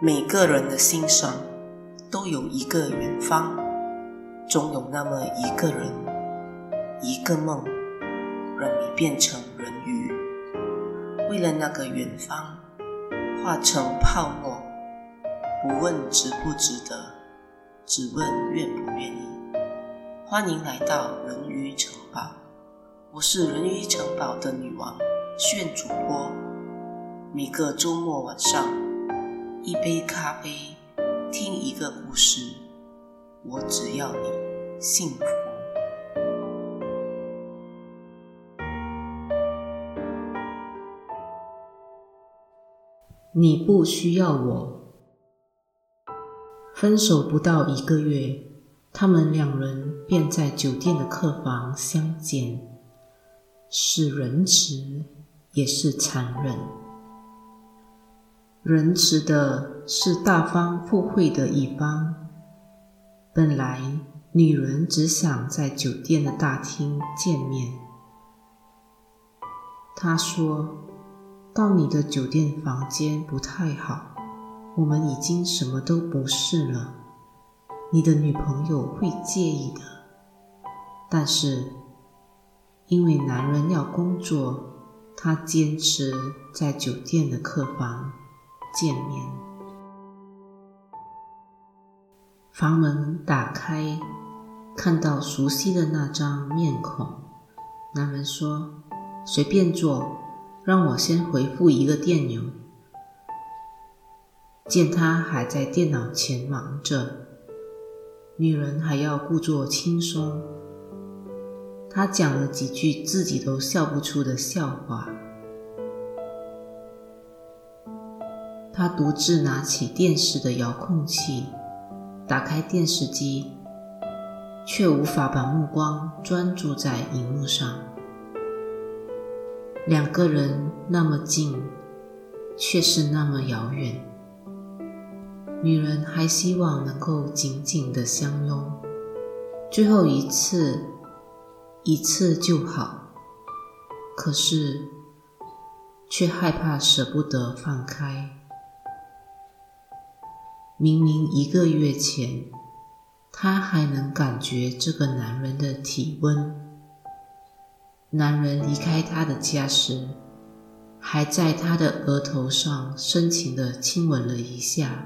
每个人的心上都有一个远方，总有那么一个人，一个梦，让你变成人鱼。为了那个远方，化成泡沫，不问值不值得，只问愿不愿意。欢迎来到人鱼城堡，我是人鱼城堡的女王，炫主播。每个周末晚上，一杯咖啡，听一个故事，我只要你幸福。你不需要我。分手不到一个月，他们两人便在酒店的客房相见，是仁慈，也是残忍。仁慈的是大方赴会的一方。本来女人只想在酒店的大厅见面。他说：“到你的酒店房间不太好，我们已经什么都不是了，你的女朋友会介意的。但是因为男人要工作，他坚持在酒店的客房。”见面，房门打开，看到熟悉的那张面孔。男人说：“随便坐，让我先回复一个电邮。”见他还在电脑前忙着，女人还要故作轻松。他讲了几句自己都笑不出的笑话。他独自拿起电视的遥控器，打开电视机，却无法把目光专注在荧幕上。两个人那么近，却是那么遥远。女人还希望能够紧紧的相拥，最后一次，一次就好。可是，却害怕舍不得放开。明明一个月前，她还能感觉这个男人的体温。男人离开她的家时，还在她的额头上深情地亲吻了一下。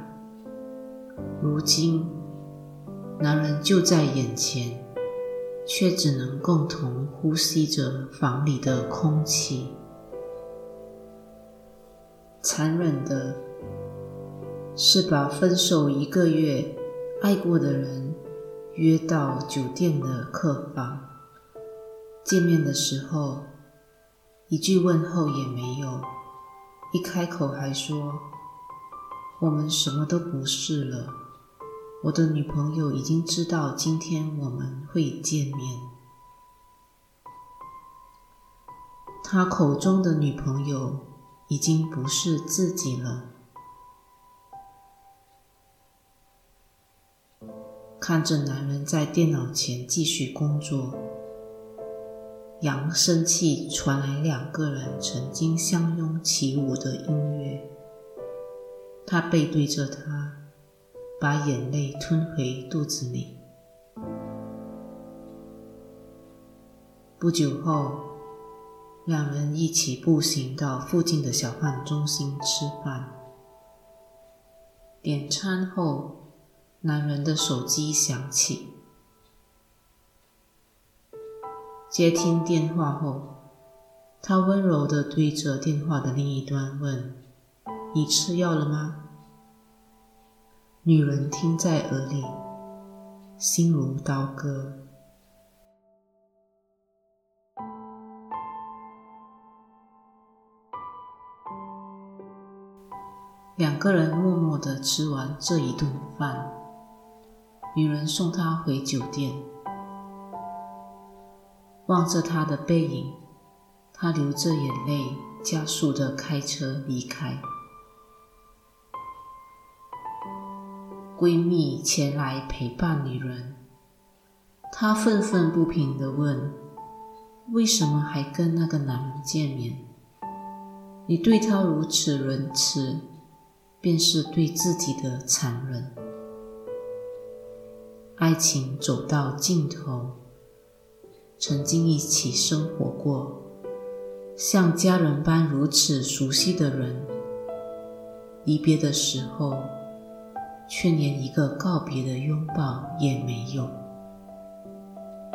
如今，男人就在眼前，却只能共同呼吸着房里的空气。残忍的。是把分手一个月爱过的人约到酒店的客房，见面的时候一句问候也没有，一开口还说我们什么都不是了。我的女朋友已经知道今天我们会见面，他口中的女朋友已经不是自己了。看着男人在电脑前继续工作，扬声器传来两个人曾经相拥起舞的音乐。他背对着她，把眼泪吞回肚子里。不久后，两人一起步行到附近的小贩中心吃饭。点餐后。男人的手机响起，接听电话后，他温柔地对着电话的另一端问：“你吃药了吗？”女人听在耳里，心如刀割。两个人默默地吃完这一顿饭。女人送他回酒店，望着他的背影，她流着眼泪，加速的开车离开。闺蜜前来陪伴女人，她愤愤不平地问：“为什么还跟那个男人见面？你对他如此仁慈，便是对自己的残忍。爱情走到尽头，曾经一起生活过，像家人般如此熟悉的人，离别的时候，却连一个告别的拥抱也没有。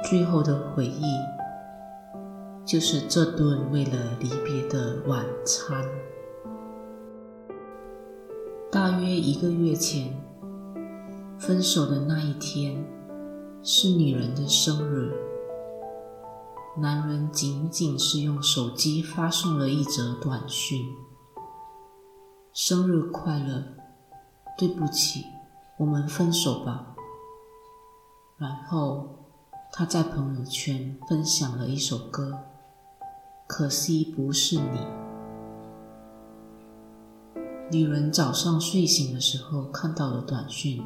最后的回忆，就是这顿为了离别的晚餐。大约一个月前。分手的那一天是女人的生日，男人仅仅是用手机发送了一则短讯：“生日快乐，对不起，我们分手吧。”然后他在朋友圈分享了一首歌，《可惜不是你》。女人早上睡醒的时候看到了短讯。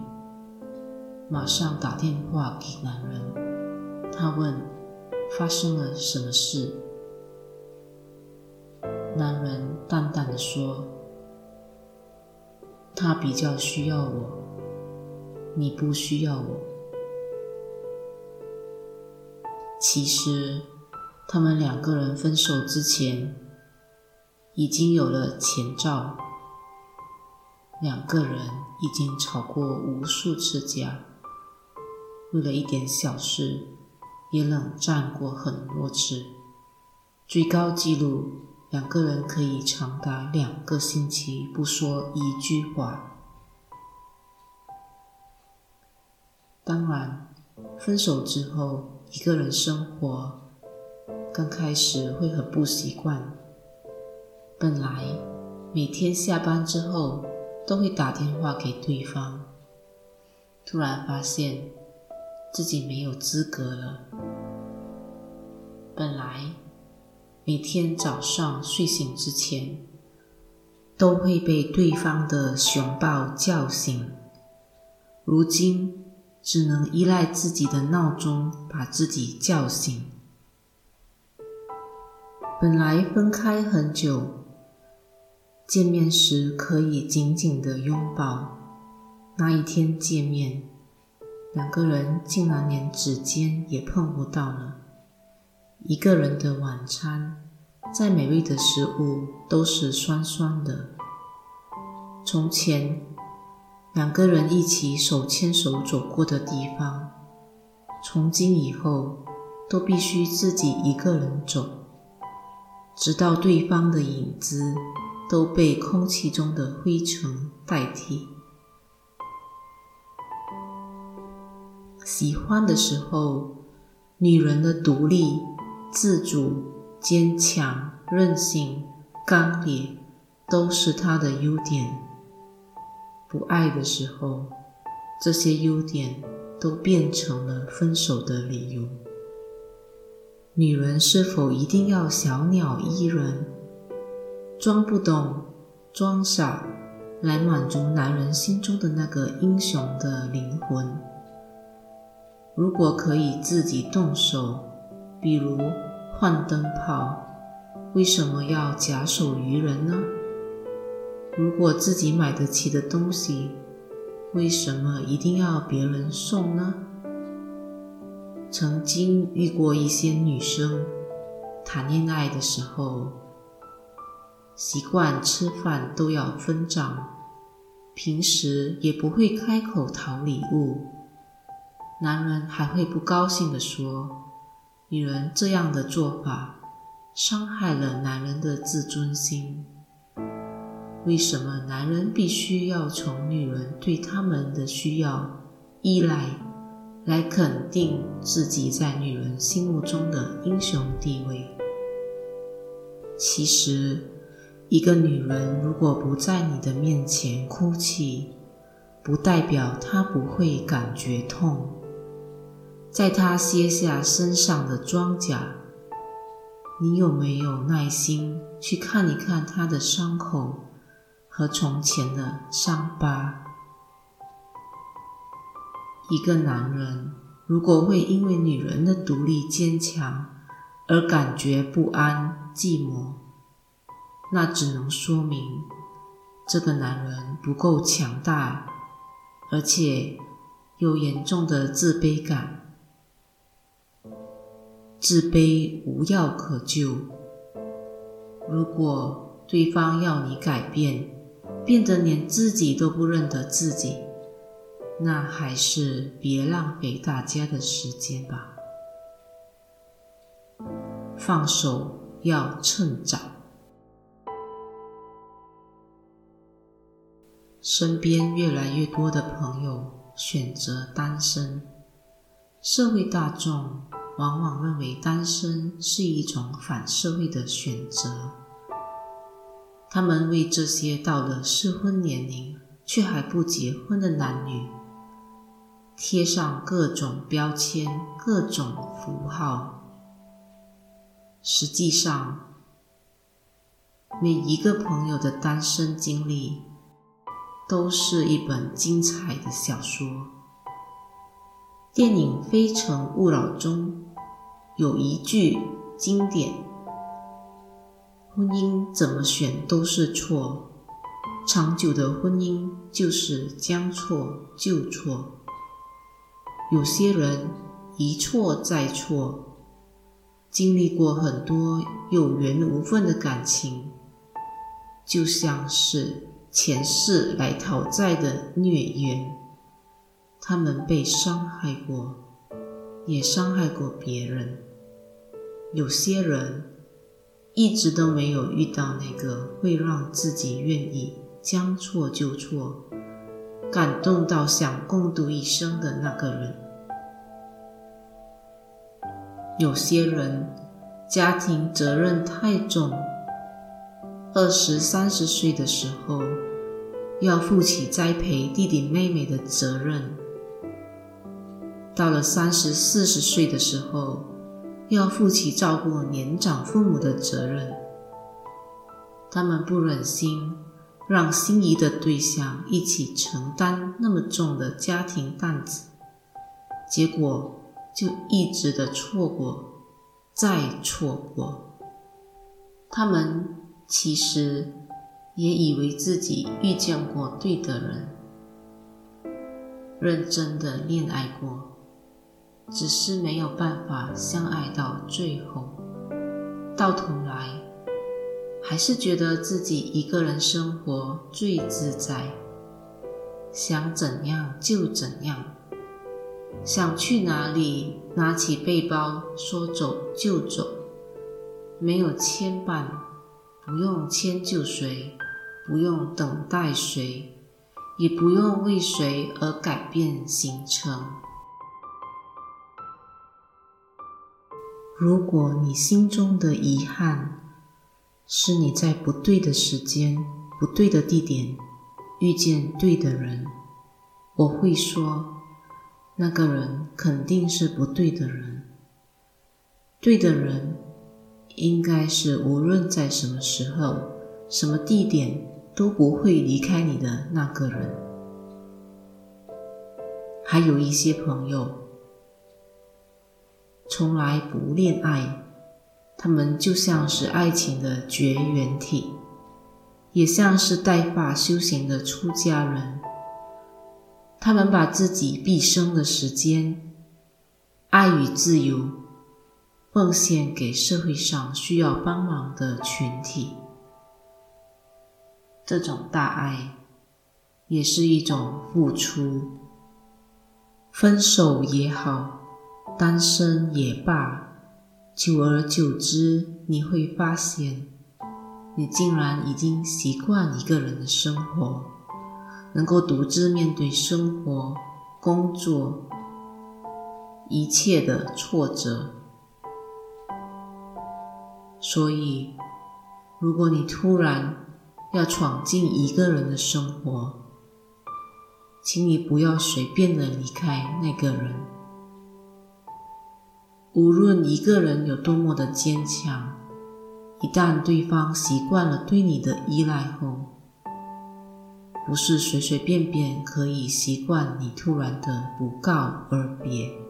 马上打电话给男人，他问发生了什么事。男人淡淡的说：“他比较需要我，你不需要我。”其实，他们两个人分手之前已经有了前兆，两个人已经吵过无数次架。为了一点小事，也冷战过很多次。最高纪录，两个人可以长达两个星期不说一句话。当然，分手之后一个人生活，刚开始会很不习惯。本来每天下班之后都会打电话给对方，突然发现。自己没有资格了。本来每天早上睡醒之前都会被对方的熊抱叫醒，如今只能依赖自己的闹钟把自己叫醒。本来分开很久，见面时可以紧紧的拥抱，那一天见面。两个人竟然连指尖也碰不到了。一个人的晚餐，再美味的食物都是酸酸的。从前，两个人一起手牵手走过的地方，从今以后都必须自己一个人走，直到对方的影子都被空气中的灰尘代替。喜欢的时候，女人的独立、自主、坚强、任性、刚烈，都是她的优点。不爱的时候，这些优点都变成了分手的理由。女人是否一定要小鸟依人，装不懂、装傻，来满足男人心中的那个英雄的灵魂？如果可以自己动手，比如换灯泡，为什么要假手于人呢？如果自己买得起的东西，为什么一定要别人送呢？曾经遇过一些女生，谈恋爱的时候，习惯吃饭都要分账，平时也不会开口讨礼物。男人还会不高兴地说：“女人这样的做法伤害了男人的自尊心。为什么男人必须要从女人对他们的需要、依赖来肯定自己在女人心目中的英雄地位？其实，一个女人如果不在你的面前哭泣，不代表她不会感觉痛。”在他卸下身上的装甲，你有没有耐心去看一看他的伤口和从前的伤疤？一个男人如果会因为女人的独立坚强而感觉不安、寂寞，那只能说明这个男人不够强大，而且有严重的自卑感，自卑无药可救。如果对方要你改变，变得连自己都不认得自己，那还是别浪费大家的时间吧。放手要趁早。身边越来越多的朋友选择单身，社会大众往往认为单身是一种反社会的选择。他们为这些到了适婚年龄却还不结婚的男女贴上各种标签、各种符号。实际上，每一个朋友的单身经历。都是一本精彩的小说。电影《非诚勿扰》中有一句经典：“婚姻怎么选都是错，长久的婚姻就是将错就错。有些人一错再错，经历过很多有缘无分的感情，就像是……”前世来讨债的孽缘，他们被伤害过，也伤害过别人。有些人一直都没有遇到那个会让自己愿意将错就错、感动到想共度一生的那个人。有些人家庭责任太重。二十三十岁的时候，要负起栽培弟弟妹妹的责任；到了三十四十岁的时候，要负起照顾年长父母的责任。他们不忍心让心仪的对象一起承担那么重的家庭担子，结果就一直的错过，再错过。他们。其实也以为自己遇见过对的人，认真的恋爱过，只是没有办法相爱到最后，到头来还是觉得自己一个人生活最自在，想怎样就怎样，想去哪里拿起背包说走就走，没有牵绊。不用迁就谁，不用等待谁，也不用为谁而改变行程。如果你心中的遗憾是你在不对的时间、不对的地点遇见对的人，我会说，那个人肯定是不对的人。对的人。应该是无论在什么时候、什么地点都不会离开你的那个人。还有一些朋友从来不恋爱，他们就像是爱情的绝缘体，也像是带发修行的出家人。他们把自己毕生的时间、爱与自由。奉献给社会上需要帮忙的群体，这种大爱也是一种付出。分手也好，单身也罢，久而久之，你会发现，你竟然已经习惯一个人的生活，能够独自面对生活、工作一切的挫折。所以，如果你突然要闯进一个人的生活，请你不要随便的离开那个人。无论一个人有多么的坚强，一旦对方习惯了对你的依赖后，不是随随便便可以习惯你突然的不告而别。